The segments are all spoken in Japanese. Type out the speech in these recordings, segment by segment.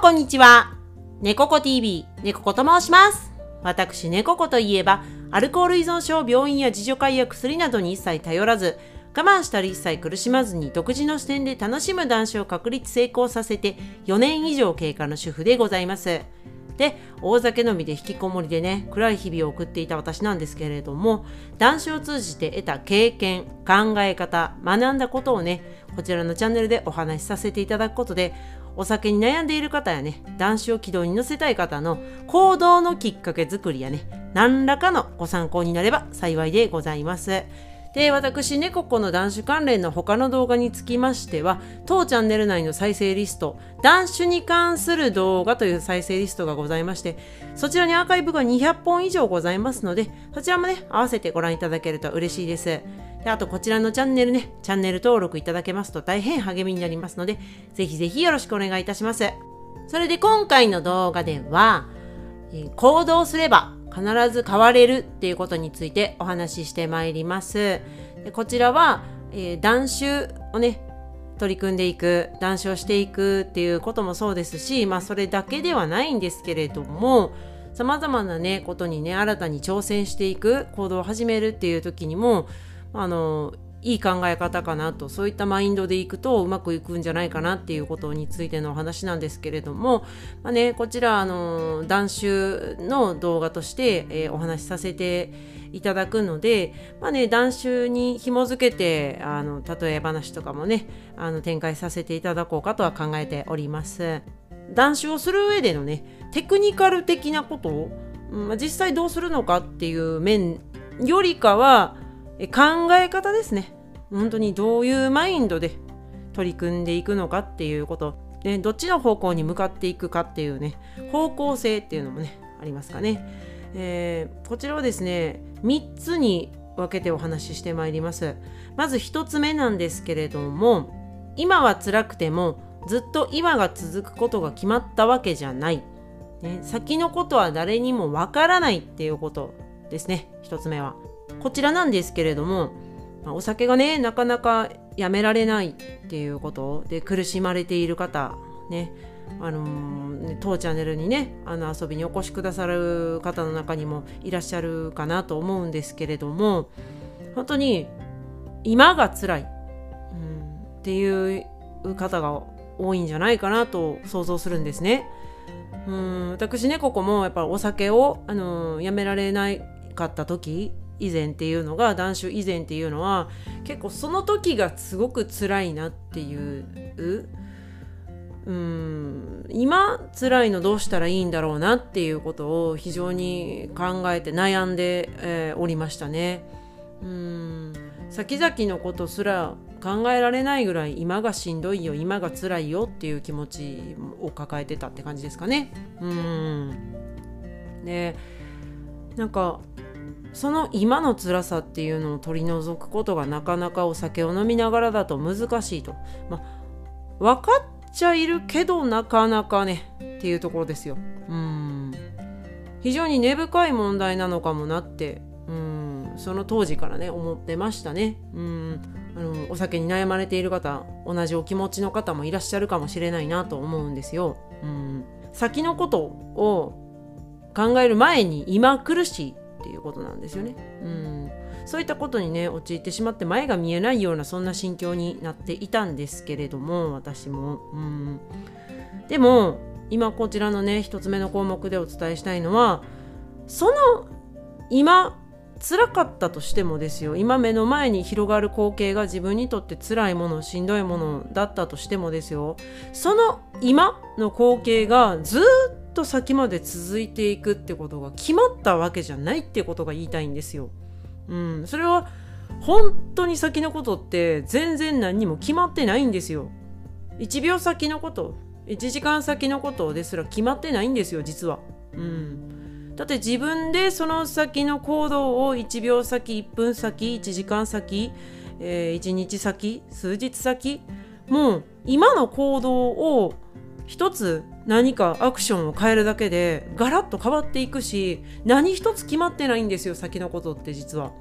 こんにちは。猫子 TV、猫子と申します。私、猫子といえば、アルコール依存症、病院や自助会や薬などに一切頼らず、我慢したり一切苦しまずに独自の視点で楽しむ男子を確立成功させて4年以上経過の主婦でございます。で、大酒飲みで引きこもりでね、暗い日々を送っていた私なんですけれども、男子を通じて得た経験、考え方、学んだことをね、こちらのチャンネルでお話しさせていただくことで、お酒に悩んでいる方やね、男子を軌道に乗せたい方の行動のきっかけ作りやね、何らかのご参考になれば幸いでございます。で、私、ね猫子の男子関連の他の動画につきましては、当チャンネル内の再生リスト、男子に関する動画という再生リストがございまして、そちらにアーカイブが200本以上ございますので、そちらもね、合わせてご覧いただけると嬉しいです。であと、こちらのチャンネルね、チャンネル登録いただけますと大変励みになりますので、ぜひぜひよろしくお願いいたします。それで今回の動画では、行動すれば必ず変われるっていうことについてお話ししてまいります。でこちらは、えー、断酒をね、取り組んでいく、断酒をしていくっていうこともそうですし、まあそれだけではないんですけれども、様々なね、ことにね、新たに挑戦していく、行動を始めるっていう時にも、あの、いい考え方かなと、そういったマインドでいくとうまくいくんじゃないかなっていうことについてのお話なんですけれども、まあね、こちら、あの、断酒の動画として、えーお話しさせていただくので、まあね、断酒に紐づけて、あの、例え話とかもね、あの、展開させていただこうかとは考えております。断酒をする上でのね、テクニカル的なことを、まあ実際どうするのかっていう面よりかは、え考え方ですね。本当にどういうマインドで取り組んでいくのかっていうこと。で、どっちの方向に向かっていくかっていうね、方向性っていうのもね、ありますかね。えーこちらはですね、3つに分けてお話ししてまいります。まず1つ目なんですけれども、今は辛くてもずっと今が続くことが決まったわけじゃない。ね、先のことは誰にもわからないっていうことですね、1つ目は。こちらなんですけれども、まお酒がね、なかなかやめられないっていうことで苦しまれている方、ね、あのー当チャンネルにね、あの遊びにお越しくださる方の中にもいらっしゃるかなと思うんですけれども、本当に今が辛い、うん、っていう方が多いんじゃないかなと想像するんですね。うん私ねここもやっぱお酒を、あのーやめられなかった時以前っていうのが断酒以前っていうのは結構その時がすごく辛いなっていううん今辛いのどうしたらいいんだろうなっていうことを非常に考えて悩んで、えーおりましたね。うん先々のことすら考えられないぐらい今がしんどいよ今が辛いよっていう気持ちを抱えてたって感じですかね。うんでなんかその今の辛さっていうのを取り除くことがなかなかお酒を飲みながらだと難しいと。まあ分かっちゃいるけどなかなかねっていうところですよ。うん非常に根深い問題なのかもなってうんその当時からね思ってましたね。うんあのお酒に悩まれている方同じお気持ちの方もいらっしゃるかもしれないなと思うんですよ。うん先のことを考える前に今苦しいっていうことなんですよね。うんそういったことにね陥ってしまって前が見えないようなそんな心境になっていたんですけれども私も。うんでも今こちらのね一つ目の項目でお伝えしたいのはその今辛かったとしてもですよ今目の前に広がる光景が自分にとって辛いものしんどいものだったとしてもですよその今の光景がずーっと先まで続いていくってことが決まったわけじゃないってことが言いたいんですよ。うん、それは本当に先のことって全然何にも決まってないんですよ。1秒先のこと1時間先のことですら決まってないんですよ実は。うん、だって自分でその先の行動を1秒先1分先1時間先、えー1日先数日先もう今の行動を一つ何かアクションを変えるだけでガラッと変わっていくし何一つ決まってないんですよ先のことって実は。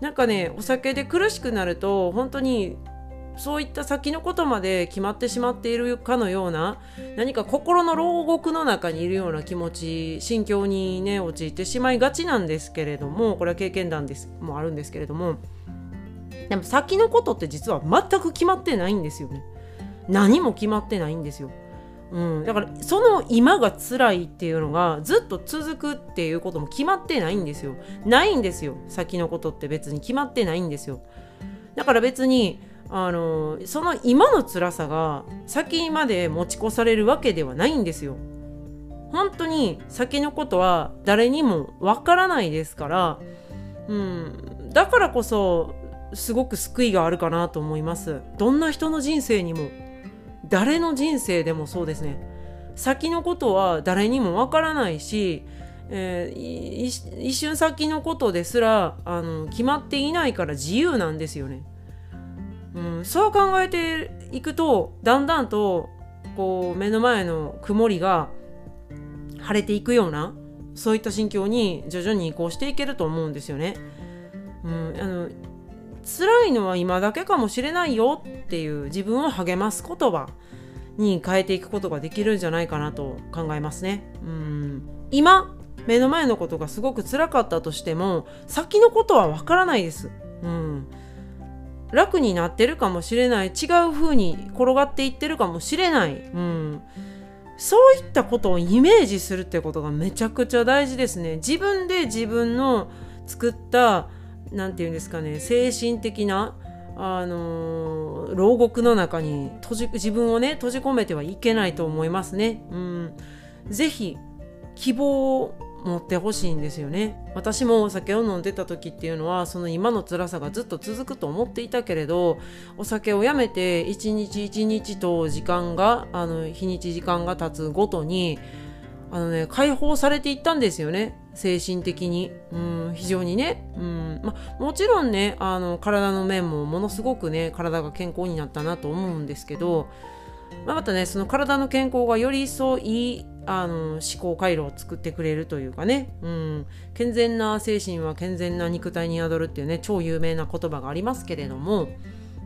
なんかねお酒で苦しくなると本当にそういった先のことまで決まってしまっているかのような何か心の牢獄の中にいるような気持ち心境にね陥ってしまいがちなんですけれどもこれは経験談ですもあるんですけれども。でも先のことって実は全く決まってないんですよね。何も決まってないんですよ。うん、だからその今が辛いっていうのがずっと続くっていうことも決まってないんですよ。ないんですよ。先のことって別に決まってないんですよ。だから別にあのその今の辛さが先まで持ち越されるわけではないんですよ。本当に先のことは誰にもわからないですから、うん、だからこそすごく救いがあるかなと思います。どんな人の人生にも。誰の人生でもそうですね先のことは誰にもわからないし、えー、一瞬先のことですらあの決まっていないから自由なんですよね、うん、そう考えていくとだんだんとこう目の前の曇りが晴れていくようなそういった心境に徐々に移行していけると思うんですよね。うん、あの辛いのは今だけかもしれないよっていう自分を励ます言葉に変えていくことができるんじゃないかなと考えますね。うん今目の前のことがすごく辛かったとしても先のことはわからないです。うん、楽になってるかもしれない違う風に転がっていってるかもしれない、うん、そういったことをイメージするってことがめちゃくちゃ大事ですね。自分で自分の作った何て言うんですかね精神的なあのー、牢獄の中に閉じ自分をね閉じ込めてはいけないと思いますね。うん、ぜひ希望を持ってほしいんですよね。私もお酒を飲んでた時っていうのはその今の辛さがずっと続くと思っていたけれどお酒をやめて一日一日と時間があの日にち時間が経つごとにあのね解放されていったんですよね。精神的に、うん、非常にね、うん。ま、もちろんねあの体の面もものすごくね体が健康になったなと思うんですけど、まあ、またねその体の健康がより一層いいあの思考回路を作ってくれるというかね、うん、健全な精神は健全な肉体に宿るっていうね超有名な言葉がありますけれども、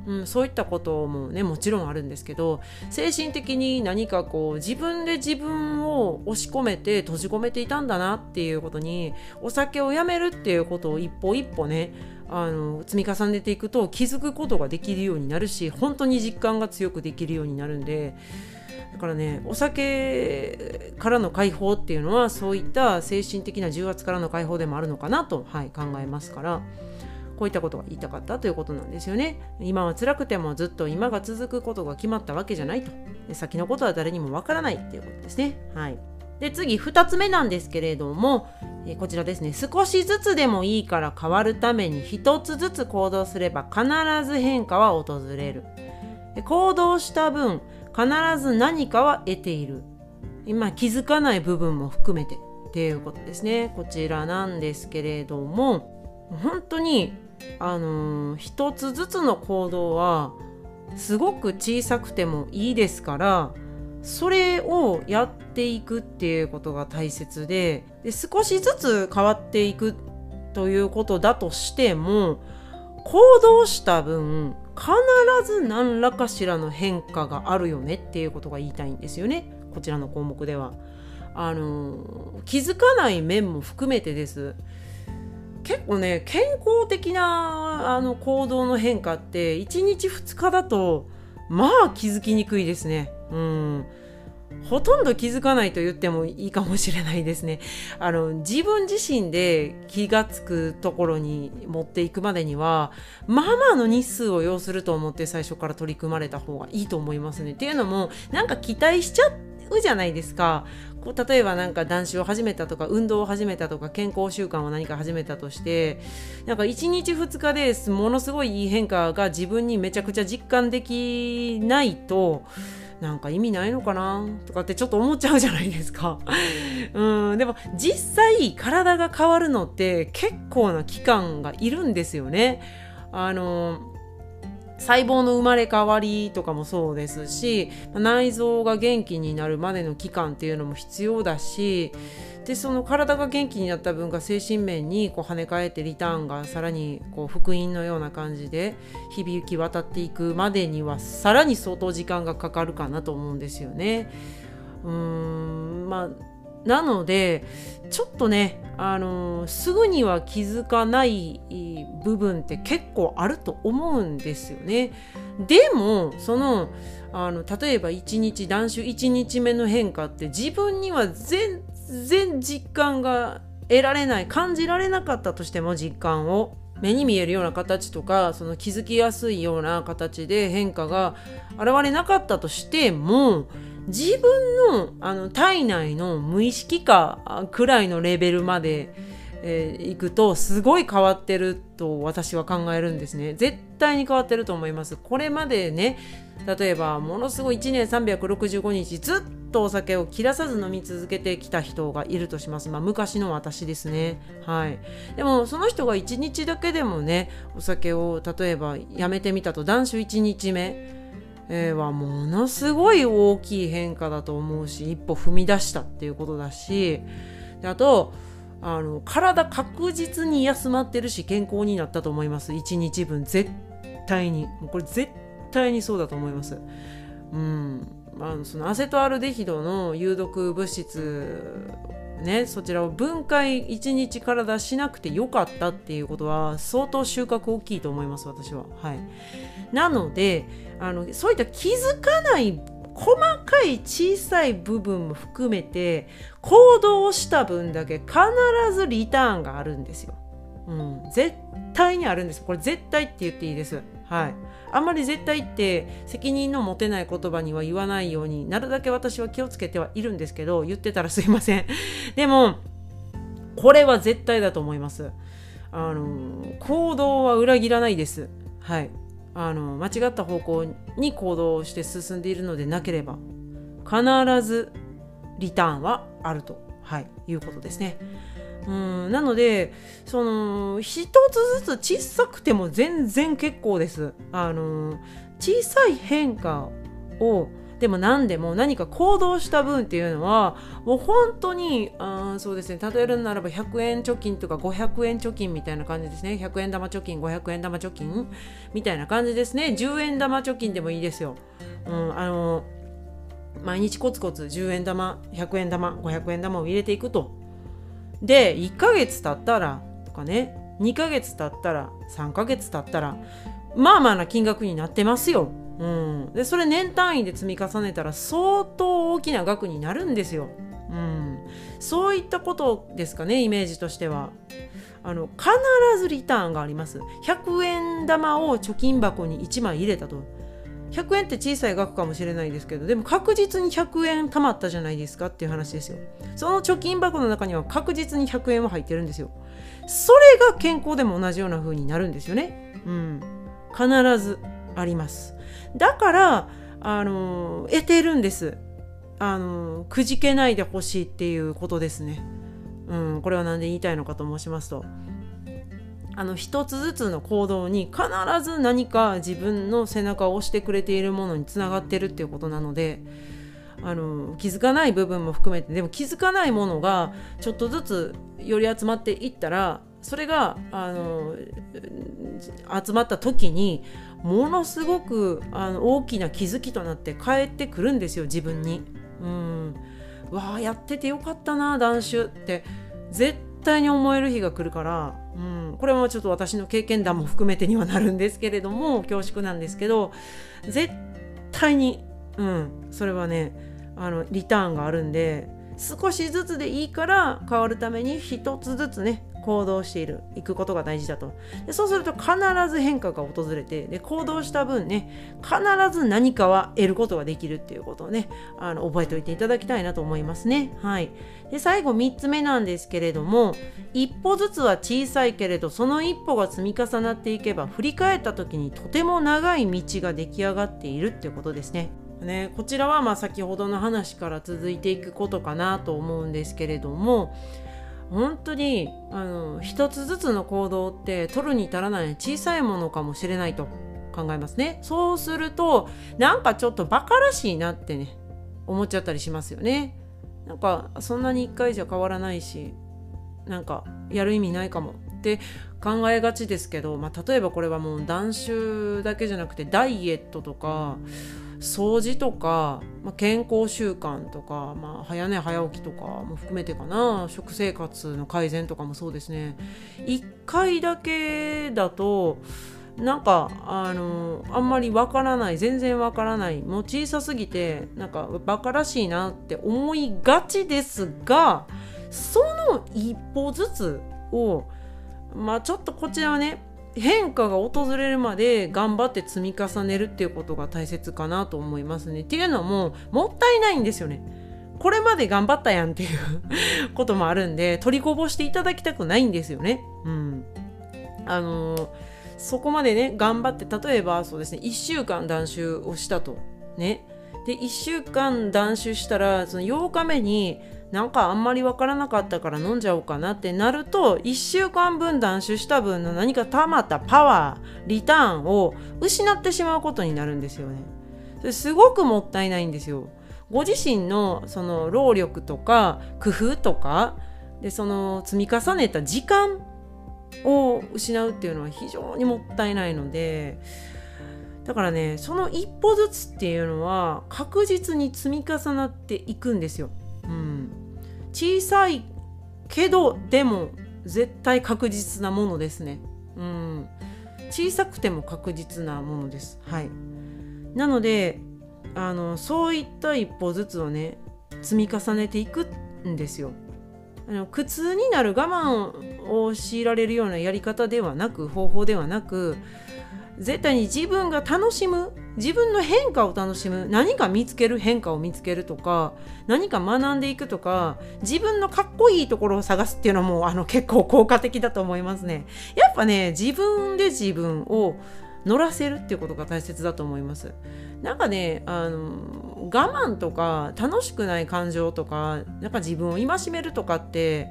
うん、そういったこともねもちろんあるんですけど精神的に何かこう自分で自分を押し込めて閉じ込めていたんだなっていうことにお酒をやめるっていうことを一歩一歩ねあの積み重ねていくと気づくことができるようになるし本当に実感が強くできるようになるんでだからねお酒からの解放っていうのはそういった精神的な重圧からの解放でもあるのかなと、はい、考えますから。こういったことが言いたかったということなんですよね。今は辛くてもずっと今が続くことが決まったわけじゃないと。先のことは誰にもわからないっていうことですね。はい。で次2つ目なんですけれども、えこちらですね少しずつでもいいから変わるために1つずつ行動すれば必ず変化は訪れる行動した分必ず何かは得ている今気づかない部分も含めてっていうことですねこちらなんですけれども本当にあのー、一つずつの行動はすごく小さくてもいいですからそれをやっていくっていうことが大切でで少しずつ変わっていくということだとしても行動した分必ず何らかしらの変化があるよねっていうことが言いたいんですよねこちらの項目では。あの気づかない面も含めてです。結構ね健康的なあの行動の変化って1日2日だとまあ気づきにくいですね。うんほとんど気づかないと言ってもいいかもしれないですね。あの自分自身で気がつくところに持っていくまでにはまあまあの日数を要すると思って最初から取り組まれた方がいいと思いますね。っていうのもなんか期待しちゃってうじゃないですか。こう例えばなんか男子を始めたとか運動を始めたとか健康習慣を何か始めたとしてなんか1日2日でものすごいいい変化が自分にめちゃくちゃ実感できないとなんか意味ないのかな？とかってちょっと思っちゃうじゃないですか。うんでも実際体が変わるのって結構な期間がいるんですよね。あの細胞の生まれ変わりとかもそうですし内臓が元気になるまでの期間っていうのも必要だしでその体が元気になった分が精神面にこう跳ね返ってリターンがさらにこう福音のような感じで響き渡っていくまでにはさらに相当時間がかかるかなと思うんですよね。うーんまあなのでちょっとね、あの、すぐには気づかない部分って結構あると思うんですよね。でもそのあの例えば1日断酒1日目の変化って自分には全然実感が得られない感じられなかったとしても実感を目に見えるような形とかその気づきやすいような形で変化が現れなかったとしても自分のあの体内の無意識化くらいのレベルまで、えー、くとすごい変わってると私は考えるんですね。絶対に変わってると思います。これまでね例えばものすごい1年365日ずっとお酒を切らさず飲み続けてきた人がいるとします。まあ、昔の私ですね。はい。でも、その人が1日だけでもね、お酒を例えばやめてみたと、断酒1日目。はものすごい大きい変化だと思うし一歩踏み出したっていうことだしであとあの体確実に休まってるし健康になったと思います1日分絶対にこれ絶対にそうだと思いますうんあのそのアセトアルデヒドの有毒物質ね、そちらを分解1日から出しなくてよかったっていうことは相当収穫大きいと思います私は。はい、なのであのそういった気づかない細かい小さい部分も含めて行動した分だけ必ずリターンがあるんですよ。うん、絶対にあるんです。これ絶対って言っていいです。はい。あんまり絶対って責任の持てない言葉には言わないようになるだけ私は気をつけてはいるんですけど言ってたらすいません でもこれは絶対だと思いますあの行動は裏切らないですはいあの間違った方向に行動して進んでいるのでなければ必ずリターンはあると、はい、いうことですね。うん。なのでその一つずつ小さくても全然結構です。あの小さい変化をでも何でも何か行動した分っていうのはもう本当にあそうですね。例えるならば100円貯金とか500円貯金みたいな感じですね。100円玉貯金500円玉貯金みたいな感じですね。10円玉貯金でもいいですよ。うん、あの毎日コツコツ10円玉100円玉500円玉を入れていくと。で1ヶ月経ったらとかね2ヶ月経ったら3ヶ月経ったらまあまあな金額になってますよ。うん、でそれ年単位で積み重ねたら相当大きな額になるんですよ。うん、そういったことですかねイメージとしては。あの必ずリターンがあります。100円玉を貯金箱に1枚入れたと。100円って小さい額かもしれないですけどでも確実に100円貯まったじゃないですかっていう話ですよ。その貯金箱の中には確実に100円は入ってるんですよ。それが健康でも同じような風になるんですよね。うん。必ずあります。だからあの得てるんです。あのくじけないでほしいっていうことですね。うん。これは何で言いたいのかと申しますとあの一つずつの行動に必ず何か自分の背中を押してくれているものにつながってるっていうことなのであの気づかない部分も含めてでも気づかないものがちょっとずつより集まっていったらそれがあの集まった時にものすごくあの大きな気づきとなって帰ってくるんですよ自分に。うんわあやっててよかったな断酒って絶対に思える日が来るから、うん、これもちょっと私の経験談も含めてにはなるんですけれども恐縮なんですけど絶対に、うん、それはねあのリターンがあるんで少しずつでいいから変わるために一つずつね行動している行くことが大事だと。でそうすると必ず変化が訪れてで行動した分ね必ず何かは得ることができるっていうことをねあの覚えておいていただきたいなと思いますね。はい。で最後3つ目なんですけれども一歩ずつは小さいけれどその一歩が積み重なっていけば振り返った時にとても長い道が出来上がっているっていうことですね。ね、こちらはまあ先ほどの話から続いていくことかなと思うんですけれども本当にあの一つずつの行動って取るに足らない小さいものかもしれないと考えますね。そうするとなんかちょっとバカらしいなってね思っちゃったりしますよね。なんかそんなに1回じゃ変わらないしなんかやる意味ないかもって考えがちですけど、まあ、例えばこれはもう断酒だけじゃなくてダイエットとか掃除とか、まあ、健康習慣とか、まあ、早寝早起きとかも含めてかな。食生活の改善とかもそうですね。1回だけだとなんかあのあんまりわからない全然わからないもう小さすぎてなんかバカらしいなって思いがちですがその一歩ずつをまあちょっとこちらはね変化が訪れるまで頑張って積み重ねるっていうことが大切かなと思いますね。っていうのももったいないんですよね。これまで頑張ったやんっていうこともあるんで取りこぼしていただきたくないんですよね。うん。あのー、そこまでね頑張って例えばそうですね1週間断酒をしたとね。で1週間断酒したらその8日目になんかあんまりわからなかったから飲んじゃおうかなってなると1週間分断酒した分の何か溜まったパワーリターンを失ってしまうことになるんですよね。それすごくもったいないんですよ。ご自身のその労力とか工夫とかでその積み重ねた時間を失うっていうのは非常にもったいないのでだからねその一歩ずつっていうのは確実に積み重なっていくんですよ。小さいけどでも絶対確実なものですね。うん、小さくても確実なものです。はい、なのであのそういった一歩ずつをね積み重ねていくんですよ。あの苦痛になる我慢を強いられるようなやり方ではなく方法ではなく絶対に自分が楽しむ自分の変化を楽しむ何か見つける変化を見つけるとか何か学んでいくとか自分のかっこいいところを探すっていうのもあの結構効果的だと思いますね。やっぱね自分で自分を乗らせるっていうことが大切だと思います。なんかねあの我慢とか楽しくない感情とかなんか自分を戒めるとかって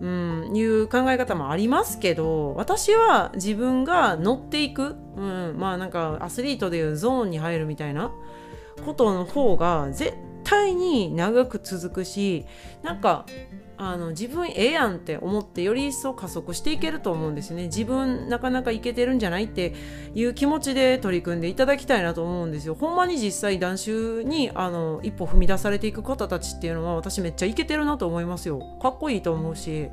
うん、いう考え方もありますけど私は自分が乗っていく、うん、まあなんかアスリートでいうゾーンに入るみたいなことの方が絶対に長く続くしなんかあの自分ええやんって思ってより一層加速していけると思うんですよね。自分なかなかいけてるんじゃないっていう気持ちで取り組んでいただきたいなと思うんですよ。ほんまに実際断酒にあの一歩踏み出されていく方たちっていうのは私めっちゃいけてるなと思いますよ。かっこいいと思うし。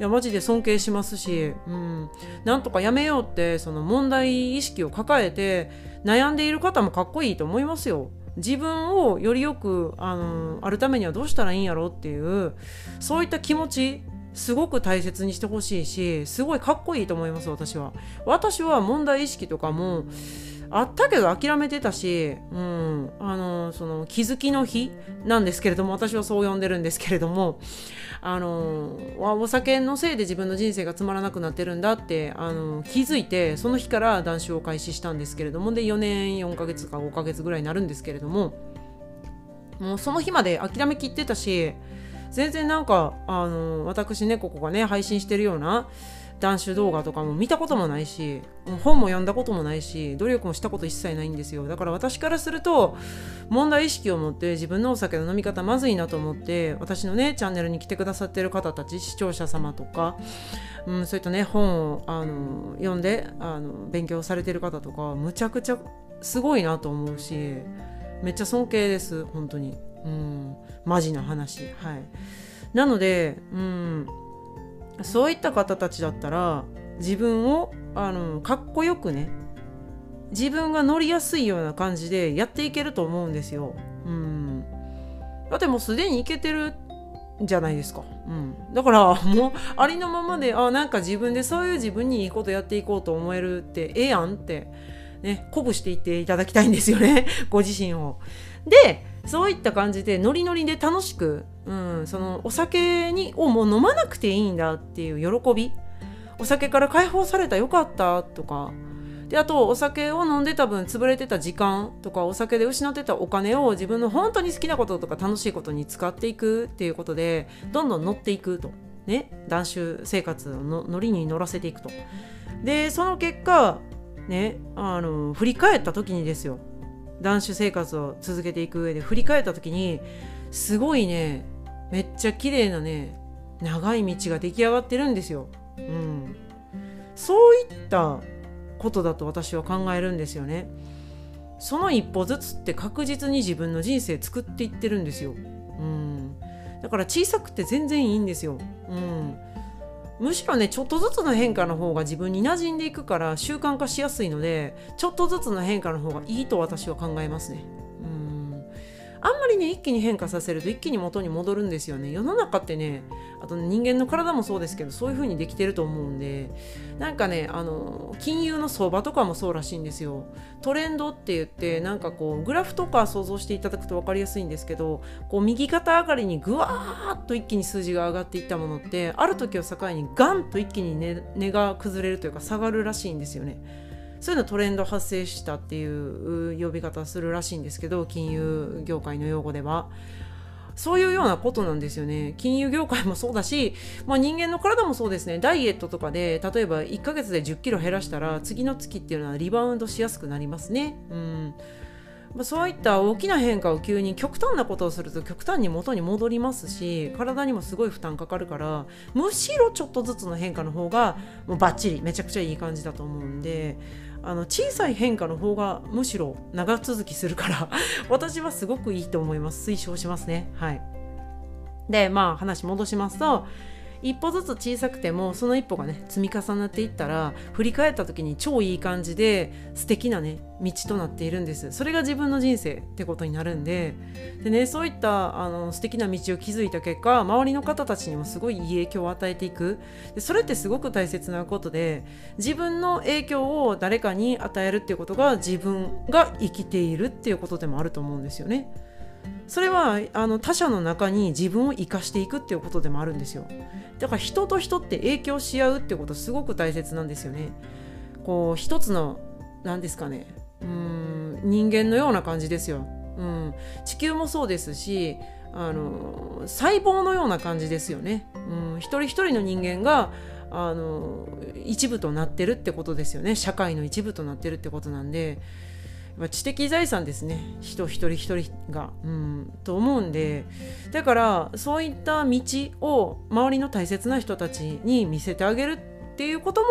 いやマジで尊敬しますし、うん、なんとかやめようってその問題意識を抱えて悩んでいる方もかっこいいと思いますよ。自分をよりよくあのあるためにはどうしたらいいんやろうっていうそういった気持ちすごく大切にしてほしいしすごいかっこいいと思います私は。私は問題意識とかもあったけど諦めてたし、うん、あのその気づきの日なんですけれども私はそう呼んでるんですけれどもあのお酒のせいで自分の人生がつまらなくなってるんだってあの気づいてその日から断酒を開始したんですけれどもで4年4ヶ月か5ヶ月ぐらいになるんですけれどももうその日まで諦めきってたし全然なんかあの私ねここがね配信してるような断酒動画とかも見たこともないし本も読んだこともないし努力もしたこと一切ないんですよ。だから私からすると問題意識を持って自分のお酒の飲み方まずいなと思って私のねチャンネルに来てくださってる方たち視聴者様とか、うん、そういったね本をあの読んであの勉強されてる方とかむちゃくちゃすごいなと思うしめっちゃ尊敬です本当に。うんマジな話。はい。なのでうんそういった方たちだったら自分をあのかっこよくね自分が乗りやすいような感じでやっていけると思うんですよ。うん、だってもうすでにいけてるじゃないですか。うん、だからもうありのままであなんか自分でそういう自分にいいことやっていこうと思えるってええやんってね鼓舞していっていただきたいんですよね ご自身を。でそういった感じでノリノリで楽しく、うん、そのお酒にをもう飲まなくていいんだっていう喜びお酒から解放されたよかったとかであとお酒を飲んでた分潰れてた時間とかお酒で失ってたお金を自分の本当に好きなこととか楽しいことに使っていくっていうことでどんどん乗っていくと。ね、断酒生活のノリに乗らせていくと。でその結果ねあの振り返った時にですよ男子生活を続けていく上で振り返った時にすごいねめっちゃ綺麗なね長い道が出来上がってるんですよ。うん、そういったことだと私は考えるんですよね。その一歩ずつって確実に自分の人生作っていってるんですよ。うん、だから小さくて全然いいんですよ。うん、むしろねちょっとずつの変化の方が自分に馴染んでいくから習慣化しやすいのでちょっとずつの変化の方がいいと私は考えますね。あんまりね一気に変化させると一気に元に戻るんですよね世の中ってねあと、人間の体もそうですけどそういう風にできてると思うんでなんかねあの金融の相場とかもそうらしいんですよトレンドって言ってなんかこうグラフとか想像していただくと分かりやすいんですけどこう右肩上がりにぐわーっと一気に数字が上がっていったものってある時を境にガンと一気に値、が崩れるというか下がるらしいんですよね。そういうのトレンド発生したっていう呼び方するらしいんですけど金融業界の用語では。そういうようなことなんですよね。金融業界もそうだし、まあ、人間の体もそうですね。ダイエットとかで、例えば1ヶ月で10キロ減らしたら、次の月っていうのはリバウンドしやすくなりますね。うん。まあ、そういった大きな変化を急に極端なことをすると極端に元に戻りますし体にもすごい負担かかるからむしろちょっとずつの変化の方がもうバッチリめちゃくちゃいい感じだと思うんであの小さい変化の方がむしろ長続きするから 私はすごくいいと思います。推奨しますね。はい。でまあ話戻しますと一歩ずつ小さくてもその一歩がね積み重なっていったら振り返った時に超いい感じで素敵なね道となっているんです。それが自分の人生ってことになるんで。でねそういったあの素敵な道を築いた結果周りの方たちにもすごいいい影響を与えていく。でそれってすごく大切なことで自分の影響を誰かに与えるっていうことが自分が生きているっていうことでもあると思うんですよね。それはあの他者の中に自分を生かしていくっていうことでもあるんですよ。だから人と人って影響し合うってことすごく大切なんですよね。こう一つの何ですかね。うん人間のような感じですよ、うん、地球もそうですしあの細胞のような感じですよね、うん、一人一人の人間があの一部となってるってことですよね。社会の一部となってるってことなんで。知的財産ですね。人一人一人が、うん、と思うんで。だからそういった道を周りの大切な人たちに見せてあげるっていうことも、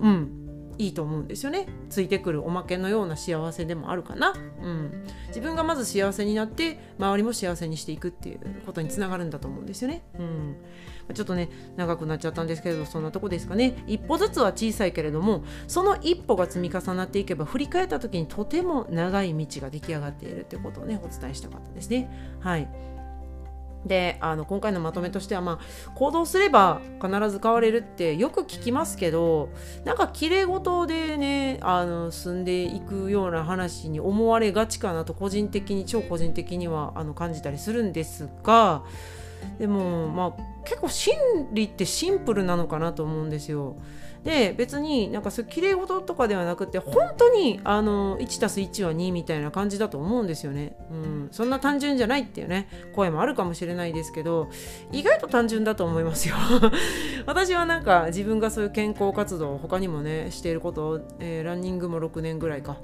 うん、いいと思うんですよね。ついてくるおまけのような幸せでもあるかな、うん、自分がまず幸せになって周りも幸せにしていくっていうことにつながるんだと思うんですよね、うん、ちょっとね長くなっちゃったんですけれどそんなとこですかね。一歩ずつは小さいけれどもその一歩が積み重なっていけば振り返った時にとても長い道が出来上がっているってことをねお伝えしたかったですね。はい。であの今回のまとめとしては、まあ、行動すれば必ず変われるってよく聞きますけどなんかきれい事でねあの進んでいくような話に思われがちかなと個人的に超個人的にはあの感じたりするんですがでもまあ結構心理ってシンプルなのかなと思うんですよ。で別になんかそう綺麗事とかではなくて本当にあの 1+1 は2みたいな感じだと思うんですよね、うん、そんな単純じゃないっていうね声もあるかもしれないですけど意外と単純だと思いますよ。私はなんか自分がそういう健康活動を他にもねしていることを、えー、ランニングも6年ぐらいか。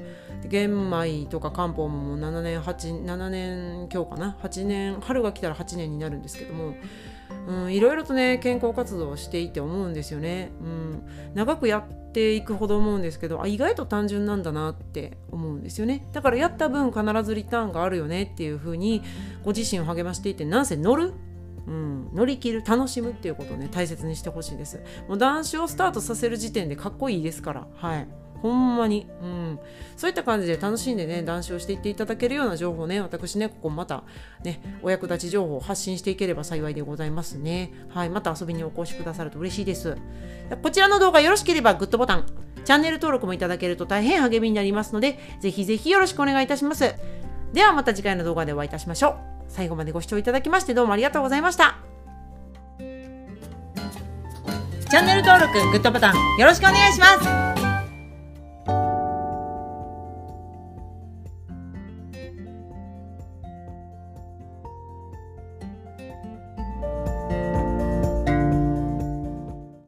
玄米とか漢方ももう7年8 7年今日かな？8年春が来たら8年になるんですけどもうん、いろいろとね健康活動をしていて思うんですよね、うん、長くやっていくほど思うんですけどあ意外と単純なんだなって思うんですよね。だからやった分必ずリターンがあるよねっていう風にご自身を励ましていてなんせ乗る。うん、乗り切る楽しむっていうことをね大切にしてほしいです。もう男子をスタートさせる時点でかっこいいですから。はい。ほんまに、うん、そういった感じで楽しんでね談笑していっていただけるような情報ね私ねここまたねお役立ち情報を発信していければ幸いでございますね。はいまた遊びにお越しくださると嬉しいです。こちらの動画よろしければグッドボタンチャンネル登録もいただけると大変励みになりますのでぜひぜひよろしくお願いいたします。ではまた次回の動画でお会いいたしましょう。最後までご視聴いただきましてどうもありがとうございました。チャンネル登録、グッドボタンよろしくお願いします。